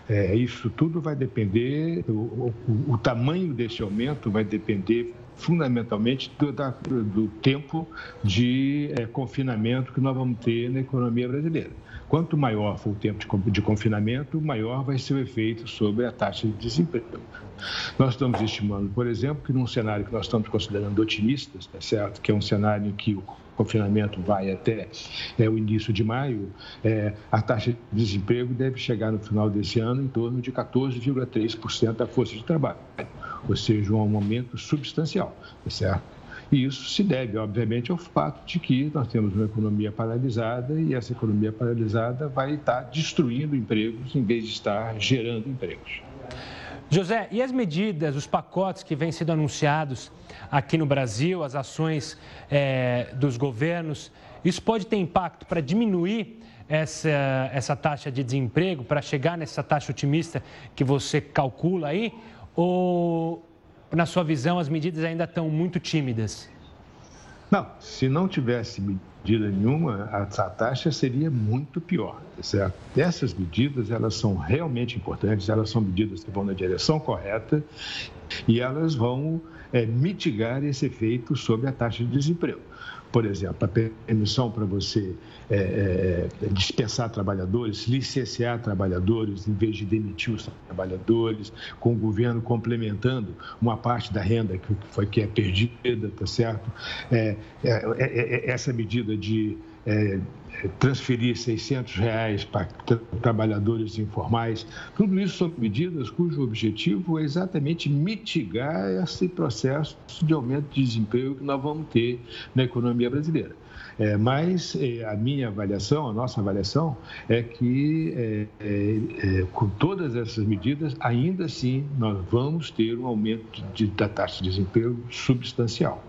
É, isso tudo vai depender, o, o, o, tamanho desse aumento vai depender fundamentalmente do, da, do tempo de é, confinamento que nós vamos ter na economia brasileira. Quanto maior for o tempo de, de confinamento, maior vai ser o efeito sobre a taxa de desemprego. Nós estamos estimando, por exemplo, que num cenário que nós estamos considerando otimistas, tá certo? que é um cenário em que o confinamento vai até é, o início de maio, é, a taxa de desemprego deve chegar no final desse ano em torno de 14,3% da força de trabalho, ou seja, um aumento substancial, tá certo? E isso se deve, obviamente, ao fato de que nós temos uma economia paralisada e essa economia paralisada vai estar destruindo empregos em vez de estar gerando empregos. José, e as medidas, os pacotes que vêm sendo anunciados aqui no Brasil, as ações é, dos governos, isso pode ter impacto para diminuir essa, essa taxa de desemprego, para chegar nessa taxa otimista que você calcula aí? Ou, na sua visão, as medidas ainda estão muito tímidas? Não, se não tivesse medida nenhuma, a, taxa seria muito pior, tá certo? Essas medidas, elas são realmente importantes, elas são medidas que vão na direção correta e elas vão é, mitigar esse efeito sobre a taxa de desemprego. Por exemplo, a permissão para você é, é, dispensar trabalhadores, licenciar trabalhadores, em vez de demitir os trabalhadores, com o governo complementando uma parte da renda que foi que é perdida, tá certo? É, é, é, é essa medida de transferir 600 reais para trabalhadores informais, tudo isso são medidas cujo objetivo é exatamente mitigar esse processo de aumento de desemprego que nós vamos ter na economia brasileira. É, mas é, a minha avaliação, a nossa avaliação, é que é, é, é com todas essas medidas, ainda assim, nós vamos ter um aumento de, da taxa de desemprego substancial.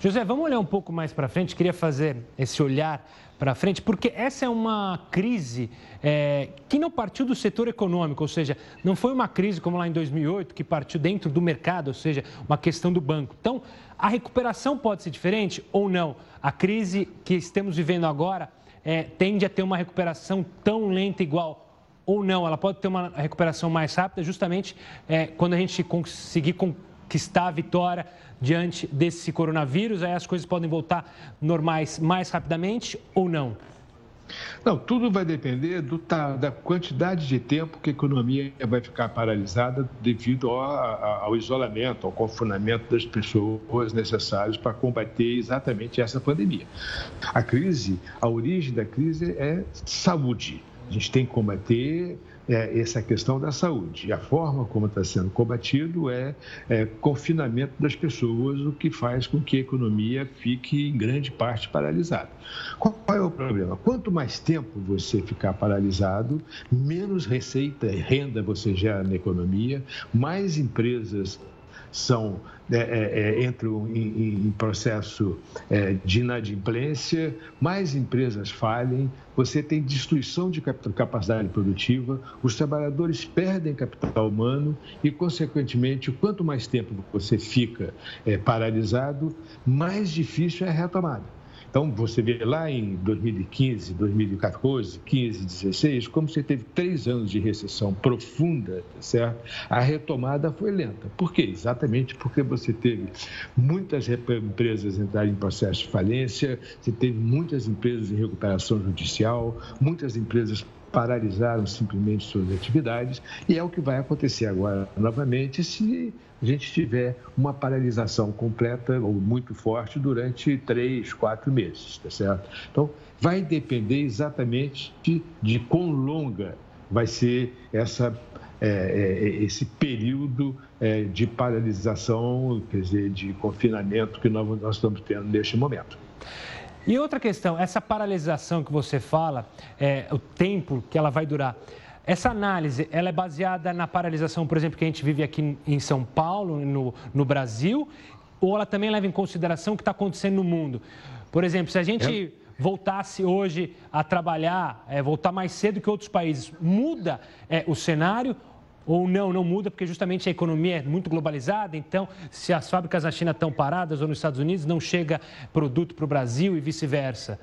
José, vamos olhar um pouco mais para frente. Queria fazer esse olhar para frente, porque essa é uma crise é, que não partiu do setor econômico, ou seja, não foi uma crise como lá em 2008, que partiu dentro do mercado, ou seja, uma questão do banco. Então, a recuperação pode ser diferente ou não? A crise que estamos vivendo agora é, tende a ter uma recuperação tão lenta igual ou não? Ela pode ter uma recuperação mais rápida, justamente é, quando a gente conseguir conquistar a vitória diante desse coronavírus? Aí as coisas podem voltar normais mais rapidamente ou não? Não, tudo vai depender do, da quantidade de tempo que a economia vai ficar paralisada devido ao, ao isolamento, ao confinamento das pessoas necessários para combater exatamente essa pandemia. A crise, a origem da crise é saúde. A gente tem que combater é, essa questão da saúde. E a forma como está sendo combatido é, é, confinamento das pessoas, o que faz com que a economia fique, em grande parte, paralisada. Qual é o problema? Quanto mais tempo você ficar paralisado, menos receita e renda você gera na economia, mais empresas são é, é, é, entram em, em processo é, de inadimplência, mais empresas falhem, você tem destruição de capacidade produtiva, os trabalhadores perdem capital humano e, consequentemente, quanto mais tempo você fica é, paralisado, mais difícil é a retomada. Então, você vê lá em 2015, 2014, 15, 16, como você teve três anos de recessão profunda, tá certo? A retomada foi lenta. Por quê? Exatamente porque você teve muitas empresas entrarem em processo de falência, você teve muitas empresas em recuperação judicial, muitas empresas paralisaram simplesmente suas atividades e é o que vai acontecer agora novamente se a gente tiver uma paralisação completa ou muito forte durante três, quatro meses, tá certo? Então, vai depender exatamente de, de quão longa vai ser essa, é, é, esse período é, de paralisação, quer dizer, de confinamento que nós, nós estamos tendo neste momento. E outra questão, essa paralisação que você fala, é, o tempo que ela vai durar, essa análise, ela é baseada na paralisação, por exemplo, que a gente vive aqui em São Paulo, no, no Brasil, ou ela também leva em consideração o que está acontecendo no mundo? Por exemplo, se a gente voltasse hoje a trabalhar, é, voltar mais cedo que outros países, muda é, o cenário ou não, não muda, porque justamente a economia é muito globalizada, então se as fábricas na China estão paradas ou nos Estados Unidos, não chega produto para o Brasil e vice-versa.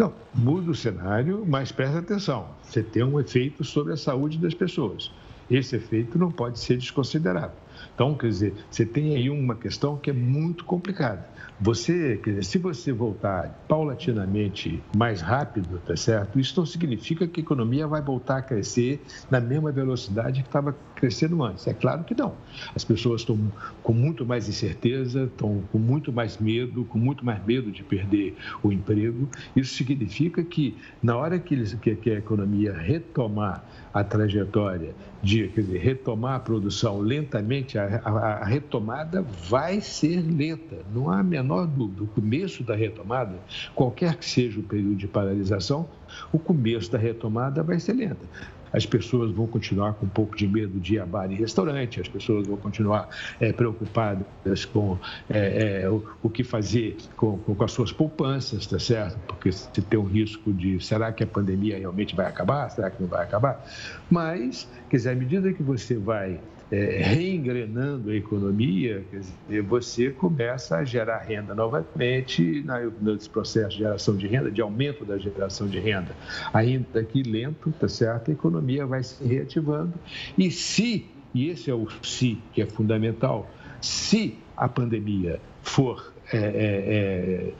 Não, muda o cenário, mas presta atenção. Você tem um efeito sobre a saúde das pessoas. Esse efeito não pode ser desconsiderado. Então, quer dizer, você tem aí uma questão que é muito complicada. Você, se você voltar paulatinamente mais rápido, tá certo? Isso não significa que a economia vai voltar a crescer na mesma velocidade que estava crescendo antes. É claro que não. As pessoas estão com muito mais incerteza, estão com muito mais medo, com muito mais medo de perder o emprego. Isso significa que na hora que, eles, que, que a economia retomar a trajetória de dizer, retomar a produção lentamente, a, a, a, retomada vai ser lenta. Não há a menor dúvida. O começo da retomada, qualquer que seja o período de paralisação, o começo da retomada vai ser lenta as pessoas vão continuar com um pouco de medo de ir a bar e restaurante, as pessoas vão continuar é, preocupadas com é, é, o, o, que fazer com, com, as suas poupanças, tá certo? Porque se tem um risco de será que a pandemia realmente vai acabar, será que não vai acabar? Mas, quer dizer, à medida que você vai é, reengrenando a economia, dizer, você começa a gerar renda novamente na, nesse processo de geração de renda, de aumento da geração de renda. Ainda que lento, tá certo? A economia vai se reativando. E se, e esse é o se que é fundamental, se a pandemia for é, é, é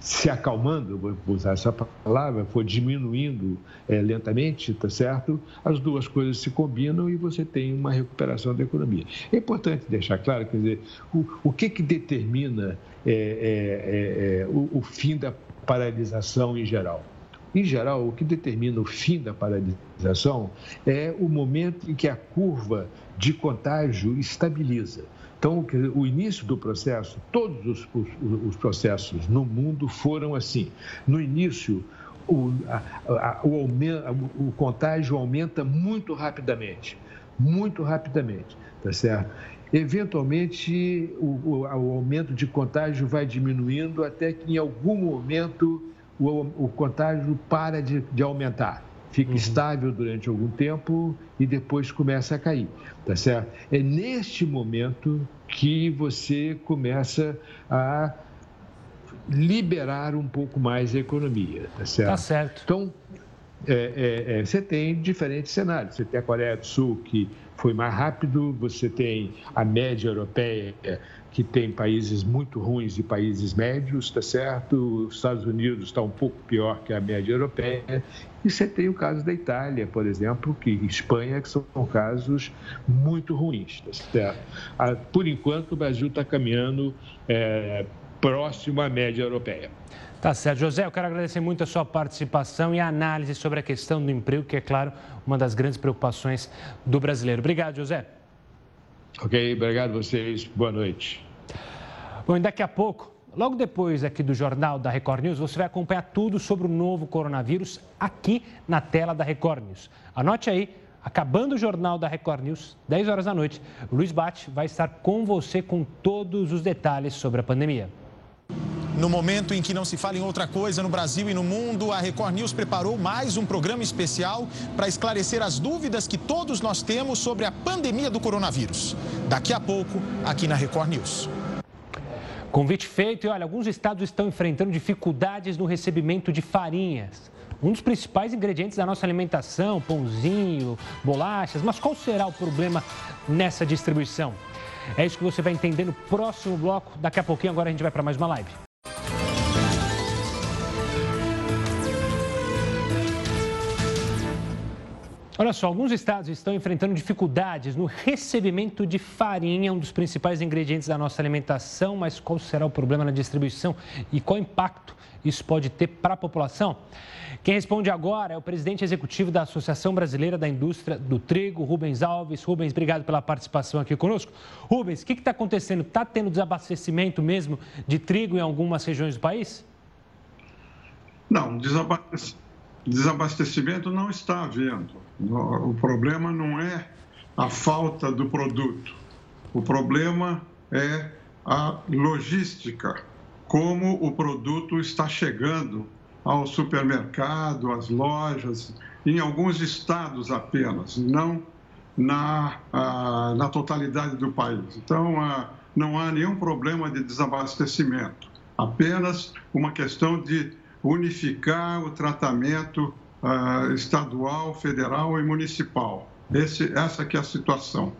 se acalmando, vou usar essa palavra, for diminuindo é, lentamente, tá certo? As duas coisas se combinam e você tem uma recuperação da economia. É importante deixar claro, quer dizer, o, o que que determina é, é, é, é o, o fim da paralisação em geral? Em geral, o que determina o fim da paralisação é o momento em que a curva de contágio estabiliza. Então, o início do processo, todos os, os, os processos no mundo foram assim. No início, o, a, a, o, o contágio aumenta muito rapidamente, muito rapidamente, tá certo? Eventualmente, o, o, o aumento de contágio vai diminuindo até que em algum momento o, o contágio para de, de aumentar fica uhum. estável durante algum tempo e depois começa a cair, tá certo? É neste momento que você começa a liberar um pouco mais a economia, tá certo? Tá certo. Então, é, é, é, você tem diferentes cenários. Você tem a Coreia do Sul, que foi mais rápido, você tem a média europeia, que tem países muito ruins e países médios, tá certo? Os Estados Unidos está um pouco pior que a média europeia. E você tem o caso da Itália, por exemplo, que Espanha, que são casos muito ruins, tá certo? Ah, por enquanto, o Brasil está caminhando é, próximo à média europeia. Tá certo. José, eu quero agradecer muito a sua participação e a análise sobre a questão do emprego, que é, claro, uma das grandes preocupações do brasileiro. Obrigado, José. Ok, obrigado a vocês. Boa noite. Bom, daqui a pouco, logo depois aqui do Jornal da Record News, você vai acompanhar tudo sobre o novo coronavírus aqui na tela da Record News. Anote aí, acabando o Jornal da Record News, 10 horas da noite, o Luiz Bate vai estar com você com todos os detalhes sobre a pandemia. No momento em que não se fala em outra coisa no Brasil e no mundo, a Record News preparou mais um programa especial para esclarecer as dúvidas que todos nós temos sobre a pandemia do coronavírus. Daqui a pouco, aqui na Record News. Convite feito e olha, alguns estados estão enfrentando dificuldades no recebimento de farinhas. Um dos principais ingredientes da nossa alimentação, pãozinho, bolachas, mas qual será o problema nessa distribuição? É isso que você vai entender no próximo bloco. Daqui a pouquinho, agora a gente vai para mais uma live. Olha só, alguns estados estão enfrentando dificuldades no recebimento de farinha, um dos principais ingredientes da nossa alimentação, mas qual será o problema na distribuição e qual impacto isso pode ter para a população? Quem responde agora é o presidente executivo da Associação Brasileira da Indústria do Trigo, Rubens Alves. Rubens, obrigado pela participação aqui conosco. Rubens, o que está acontecendo? Está tendo desabastecimento mesmo de trigo em algumas regiões do país? Não, desabastecimento não está havendo o problema não é a falta do produto. O problema é a logística, como o produto está chegando ao supermercado, às lojas, em alguns estados apenas, não na, na totalidade do país. Então, não há nenhum problema de desabastecimento, apenas uma questão de unificar o tratamento uh, estadual, federal e municipal. Esse, essa que é a situação.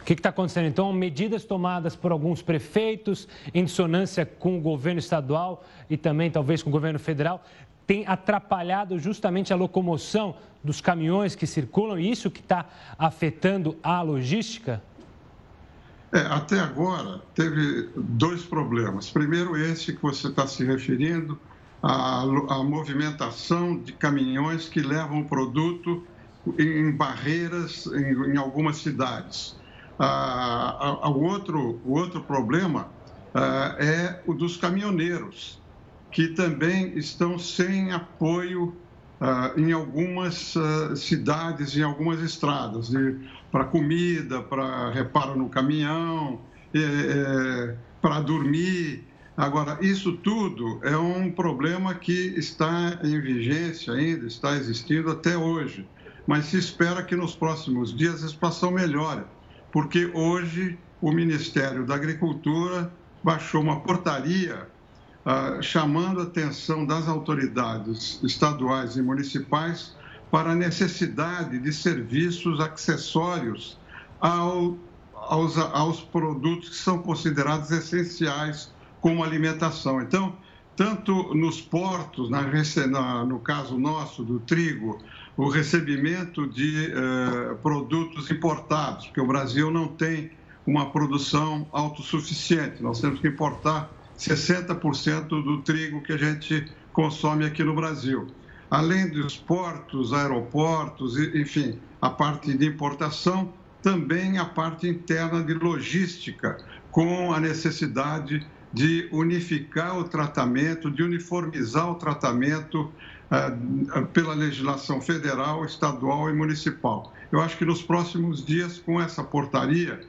O que está acontecendo então? Medidas tomadas por alguns prefeitos em dissonância com o governo estadual e também talvez com o governo federal tem atrapalhado justamente a locomoção dos caminhões que circulam e isso que está afetando a logística? É, até agora teve dois problemas. Primeiro, esse que você está se referindo, a, a movimentação de caminhões que levam produto em barreiras em, em algumas cidades. Ah, a, a, o, outro, o outro problema ah, é o dos caminhoneiros, que também estão sem apoio ah, em algumas ah, cidades, em algumas estradas, para comida, para reparo no caminhão, é, é, para dormir. Agora, isso tudo é um problema que está em vigência ainda, está existindo até hoje, mas se espera que nos próximos dias a situação melhore, porque hoje o Ministério da Agricultura baixou uma portaria ah, chamando a atenção das autoridades estaduais e municipais para a necessidade de serviços acessórios ao, aos, aos produtos que são considerados essenciais como alimentação. Então, tanto nos portos, na, na, no caso nosso do trigo, o recebimento de eh, produtos importados, porque o Brasil não tem uma produção autossuficiente, nós temos que importar 60% do trigo que a gente consome aqui no Brasil. Além dos portos, aeroportos, enfim, a parte de importação, também a parte interna de logística, com a necessidade de unificar o tratamento, de uniformizar o tratamento uh, pela legislação federal, estadual e municipal. Eu acho que nos próximos dias, com essa portaria,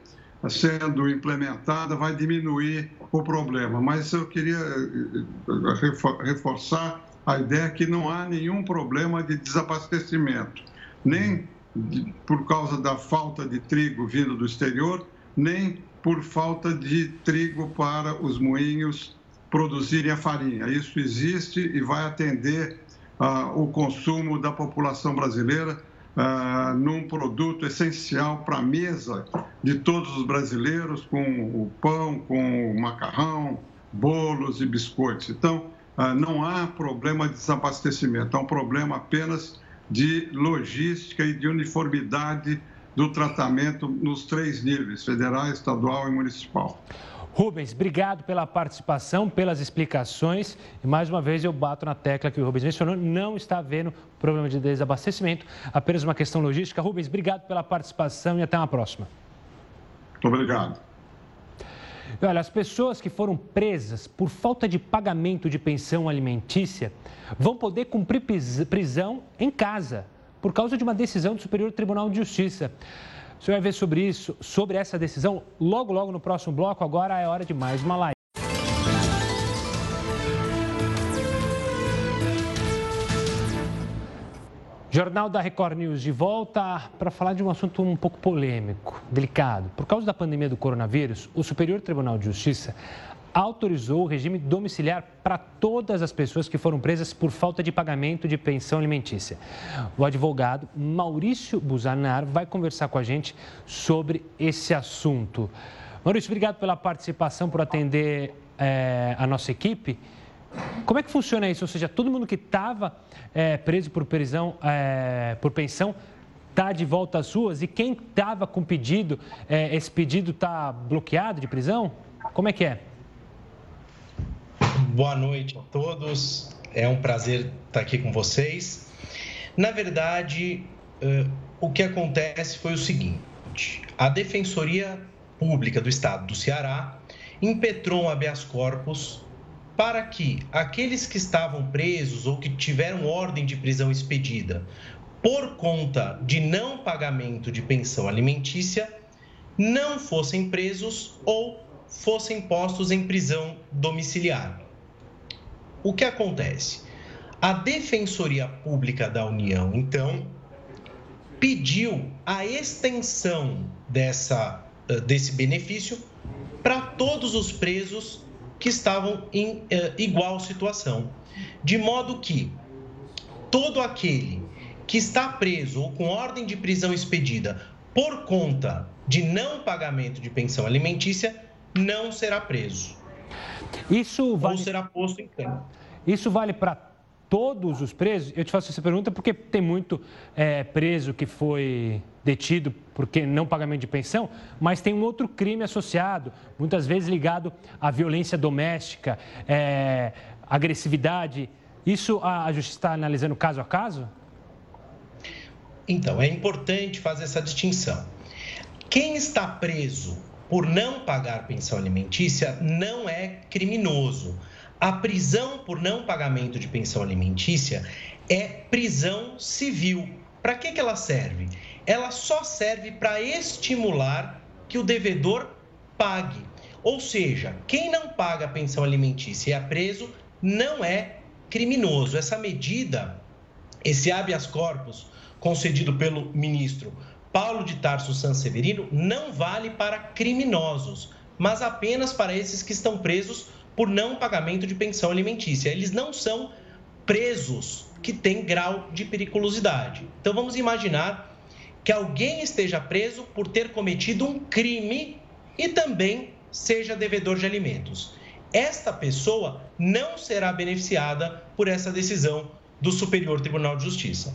sendo implementada vai diminuir o problema. Mas eu queria eh, eh, reforçar a ideia que não há nenhum problema de desabastecimento, nem por causa da falta de trigo vindo do exterior, nem por falta de trigo para os moinhos produzirem a farinha. Isso existe e vai atender uh, o consumo da população brasileira uh, num produto essencial para a mesa de todos os brasileiros, com o pão, com o macarrão, bolos e biscoitos. Então, uh, não há problema de desabastecimento, é um problema apenas de logística e de uniformidade do tratamento nos três níveis, federal, estadual e municipal. Rubens, obrigado pela participação, pelas explicações. E mais uma vez eu bato na tecla que o Rubens mencionou, não está havendo problema de desabastecimento, apenas uma questão logística. Rubens, obrigado pela participação e até uma próxima. Muito obrigado. Olha, as pessoas que foram presas por falta de pagamento de pensão alimentícia vão poder cumprir prisão em casa, por causa de uma decisão do Superior Tribunal de Justiça. Você vai ver sobre isso, sobre essa decisão, logo, logo no próximo bloco. Agora é hora de mais uma live. Jornal da Record News de volta para falar de um assunto um pouco polêmico, delicado. Por causa da pandemia do coronavírus, o Superior Tribunal de Justiça autorizou o regime domiciliar para todas as pessoas que foram presas por falta de pagamento de pensão alimentícia. O advogado Maurício Buzanar vai conversar com a gente sobre esse assunto. Maurício, obrigado pela participação, por atender é, a nossa equipe. Como é que funciona isso? Ou seja, todo mundo que estava é, preso por, prisão, é, por pensão está de volta às ruas e quem estava com pedido, esse pedido está bloqueado de prisão? Como é que é? Boa noite a todos. É um prazer estar aqui com vocês. Na verdade, uh, o que acontece foi o seguinte: a Defensoria Pública do Estado do Ceará impetrou um habeas corpus para que aqueles que estavam presos ou que tiveram ordem de prisão expedida por conta de não pagamento de pensão alimentícia não fossem presos ou fossem postos em prisão domiciliar. O que acontece? A Defensoria Pública da União, então, pediu a extensão dessa, eh, desse benefício para todos os presos que estavam em eh, igual situação. De modo que todo aquele que está preso ou com ordem de prisão expedida por conta de não pagamento de pensão alimentícia não será preso. Isso vale... Ou será posto em cana. Isso vale para todos os presos? Eu te faço essa pergunta porque tem muito é, preso que foi detido porque não pagamento de pensão, mas tem um outro crime associado, muitas vezes ligado à violência doméstica, é, agressividade. Isso a, a justiça está analisando caso a caso? Então, é importante fazer essa distinção. Quem está preso por não pagar pensão alimentícia não é criminoso. A prisão por não pagamento de pensão alimentícia é prisão civil. Para que, que ela serve? Ela só serve para estimular que o devedor pague. Ou seja, quem não paga pensão alimentícia e é preso não é criminoso. Essa medida, esse habeas corpus concedido pelo ministro Paulo de Tarso Sanseverino, não vale para criminosos, mas apenas para esses que estão presos por não pagamento de pensão alimentícia. Eles não são presos que têm grau de periculosidade. Então vamos imaginar que alguém esteja preso por ter cometido um crime e também seja devedor de alimentos. Esta pessoa não será beneficiada por essa decisão do Superior Tribunal de Justiça.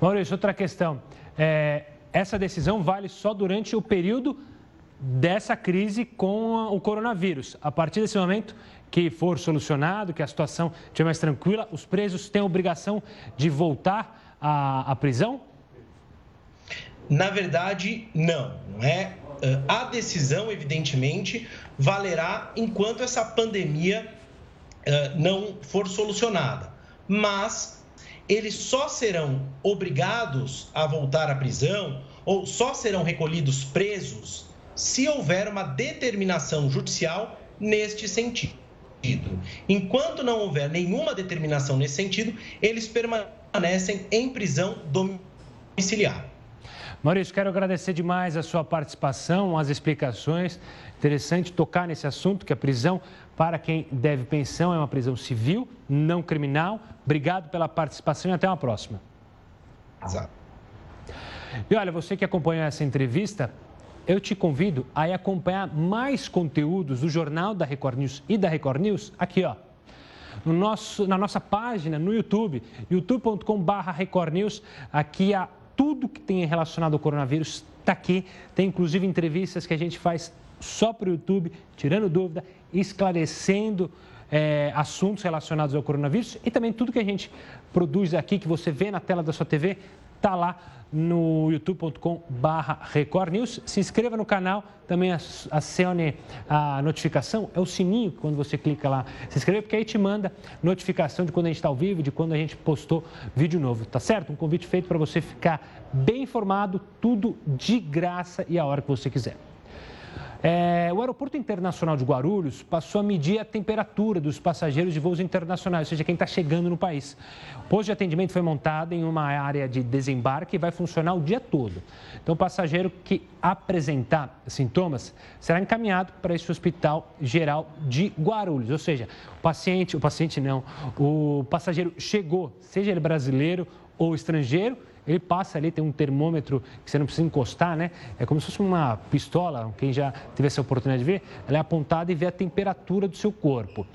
Maurício, outra questão. É, essa decisão vale só durante o período dessa crise com o coronavírus. A partir desse momento que for solucionado, que a situação estiver mais tranquila, os presos têm a obrigação de voltar à, à prisão? Na verdade, não. Não é. A decisão, evidentemente, valerá enquanto essa pandemia não for solucionada. Mas eles só serão obrigados a voltar à prisão ou só serão recolhidos presos se houver uma determinação judicial neste sentido. Enquanto não houver nenhuma determinação nesse sentido, eles permanecem em prisão domiciliar. Maurício, quero agradecer demais a sua participação, as explicações. Interessante tocar nesse assunto, que a prisão para quem deve pensão é uma prisão civil, não criminal. Obrigado pela participação e até uma próxima. Exato. E olha, você que acompanhou essa entrevista, eu te convido a acompanhar mais conteúdos do Jornal da Record News e da Record News aqui, ó. No nosso, na nossa página no YouTube, youtube.com.br Record News. Aqui há tudo que tem relacionado ao coronavírus, está aqui. Tem inclusive entrevistas que a gente faz só para o YouTube, tirando dúvida, esclarecendo é, assuntos relacionados ao coronavírus e também tudo que a gente produz aqui, que você vê na tela da sua TV, está lá no youtube.com Record News. Se inscreva no canal, também acione a notificação, é o sininho quando você clica lá, se inscreve, porque aí te manda notificação de quando a gente está ao vivo, de quando a gente postou vídeo novo, tá certo? Um convite feito para você ficar bem informado, tudo de graça e a hora que você quiser. É, o Aeroporto Internacional de Guarulhos passou a medir a temperatura dos passageiros de voos internacionais, ou seja, quem está chegando no país. O posto de atendimento foi montado em uma área de desembarque e vai funcionar o dia todo. Então, o passageiro que apresentar sintomas será encaminhado para esse hospital geral de Guarulhos, ou seja, o paciente, o paciente não, o passageiro chegou, seja ele brasileiro ou estrangeiro, ele passa ali, tem um termômetro que você não precisa encostar, né? É como se fosse uma pistola, quem já teve essa oportunidade de ver, ela é apontada e vê a temperatura do seu corpo.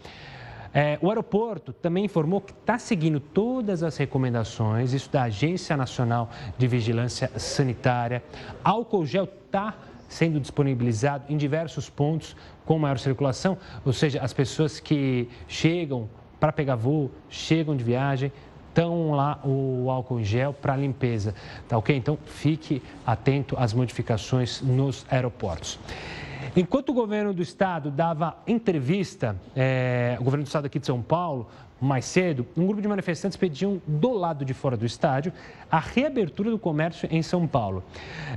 É, o aeroporto também informou que está seguindo todas as recomendações, isso da Agência Nacional de Vigilância Sanitária. Álcool gel está sendo disponibilizado em diversos pontos com maior circulação, ou seja, as pessoas que chegam para pegar voo, chegam de viagem, estão lá o álcool em gel para limpeza, tá ok? Então fique atento às modificações nos aeroportos. Enquanto o governo do estado dava entrevista, é, o governo do estado aqui de São Paulo, mais cedo, um grupo de manifestantes pediam do lado de fora do estádio a reabertura do comércio em São Paulo.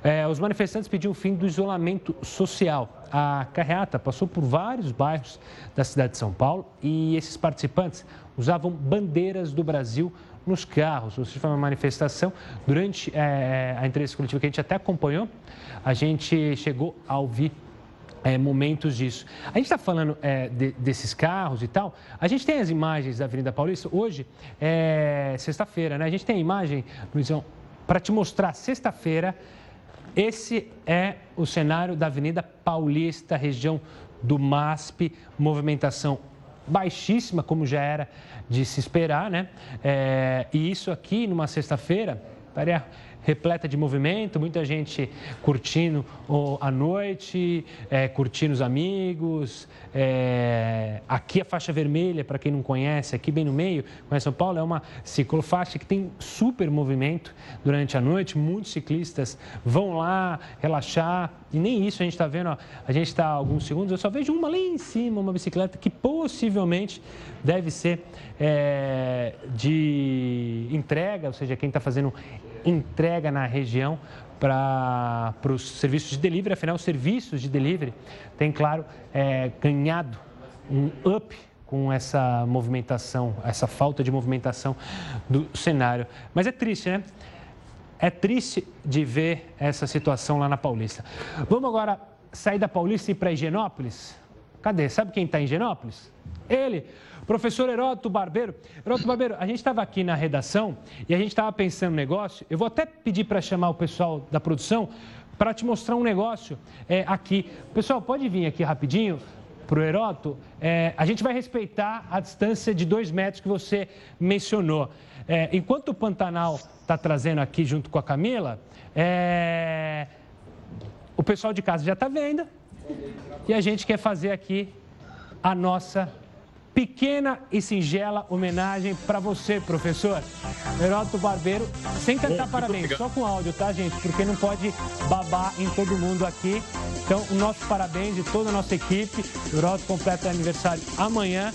É, os manifestantes pediam o fim do isolamento social. A carreata passou por vários bairros da cidade de São Paulo e esses participantes usavam bandeiras do Brasil nos carros. Seja, foi uma manifestação. Durante é, a entrevista coletiva que a gente até acompanhou, a gente chegou a ouvir é, momentos disso. A gente está falando é, de, desses carros e tal. A gente tem as imagens da Avenida Paulista. Hoje é sexta-feira, né? A gente tem a imagem, Luizão, para te mostrar sexta-feira. Esse é o cenário da Avenida Paulista, região do MASP, movimentação baixíssima, como já era de se esperar, né? É, e isso aqui, numa sexta-feira, estaria repleta de movimento, muita gente curtindo a noite, é, curtindo os amigos. É, aqui a faixa vermelha, para quem não conhece, aqui bem no meio, conhece São Paulo, é uma ciclofaixa que tem super movimento durante a noite. Muitos ciclistas vão lá relaxar. E nem isso a gente está vendo, ó, a gente está alguns segundos, eu só vejo uma lá em cima, uma bicicleta que possivelmente deve ser é, de entrega, ou seja, quem está fazendo entrega na região para os serviços de delivery. Afinal, os serviços de delivery têm, claro, é, ganhado um up com essa movimentação, essa falta de movimentação do cenário. Mas é triste, né? É triste de ver essa situação lá na Paulista. Vamos agora sair da Paulista e ir para Higienópolis? Cadê? Sabe quem está em Higienópolis? Ele, Professor Heródoto Barbeiro. Heródoto Barbeiro, a gente estava aqui na redação e a gente estava pensando no negócio. Eu vou até pedir para chamar o pessoal da produção para te mostrar um negócio é, aqui. Pessoal, pode vir aqui rapidinho para o Heródoto. É, a gente vai respeitar a distância de dois metros que você mencionou. É, enquanto o Pantanal está trazendo aqui junto com a Camila, é, o pessoal de casa já está vendo e a gente quer fazer aqui a nossa pequena e singela homenagem para você, professor. Heródoto Barbeiro, sem cantar Bom, parabéns, só com áudio, tá, gente? Porque não pode babar em todo mundo aqui. Então, o nosso parabéns de toda a nossa equipe. O Heródoto completa aniversário amanhã.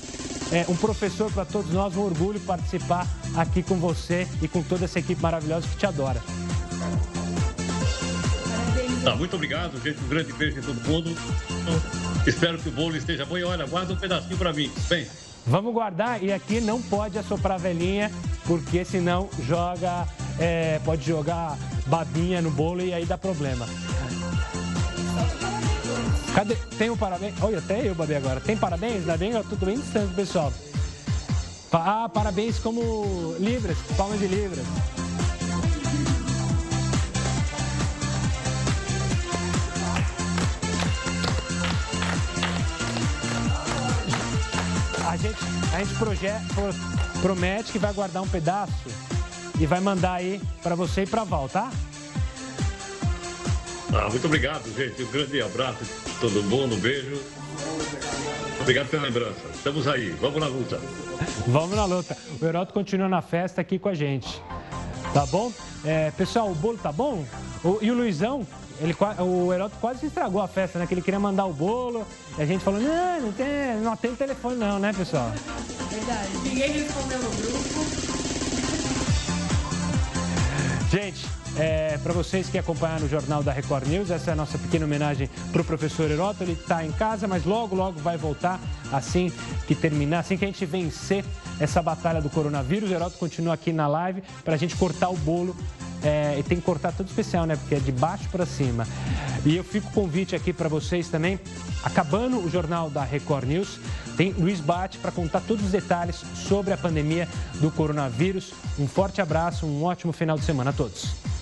É um professor para todos nós, um orgulho participar aqui com você e com toda essa equipe maravilhosa que te adora. Tá, muito obrigado, gente. Um grande beijo em todo mundo. Espero que o bolo esteja bom. E olha, guarda um pedacinho para mim. Bem. Vamos guardar e aqui não pode assoprar velhinha, porque senão joga, é, pode jogar babinha no bolo e aí dá problema. Cadê? Tem um parabéns? Olha, até eu babei agora. Tem parabéns? Ainda bem, tô bem distante, pessoal. Ah, parabéns como Libras, palmas de Libras. A gente promete que vai guardar um pedaço e vai mandar aí para você e para Val, tá? Ah, muito obrigado, gente. Um grande abraço todo mundo, um beijo. Obrigado pela lembrança. Estamos aí, vamos na luta. vamos na luta. O Heroto continua na festa aqui com a gente. Tá bom? É, pessoal, o bolo tá bom? O, e o Luizão ele, o Heroto quase estragou a festa, né? Que ele queria mandar o bolo. E a gente falou, não, não tem, não tem telefone não, né, pessoal? Verdade. Ninguém respondeu no grupo. Gente, é, para vocês que acompanharam o Jornal da Record News, essa é a nossa pequena homenagem para o professor Heroto. Ele está em casa, mas logo, logo vai voltar assim que terminar, assim que a gente vencer essa batalha do coronavírus. O Heroto continua aqui na live para a gente cortar o bolo é, e tem que cortar tudo especial, né? Porque é de baixo para cima. E eu fico convite aqui para vocês também. Acabando o jornal da Record News, tem Luiz Bate para contar todos os detalhes sobre a pandemia do coronavírus. Um forte abraço, um ótimo final de semana a todos.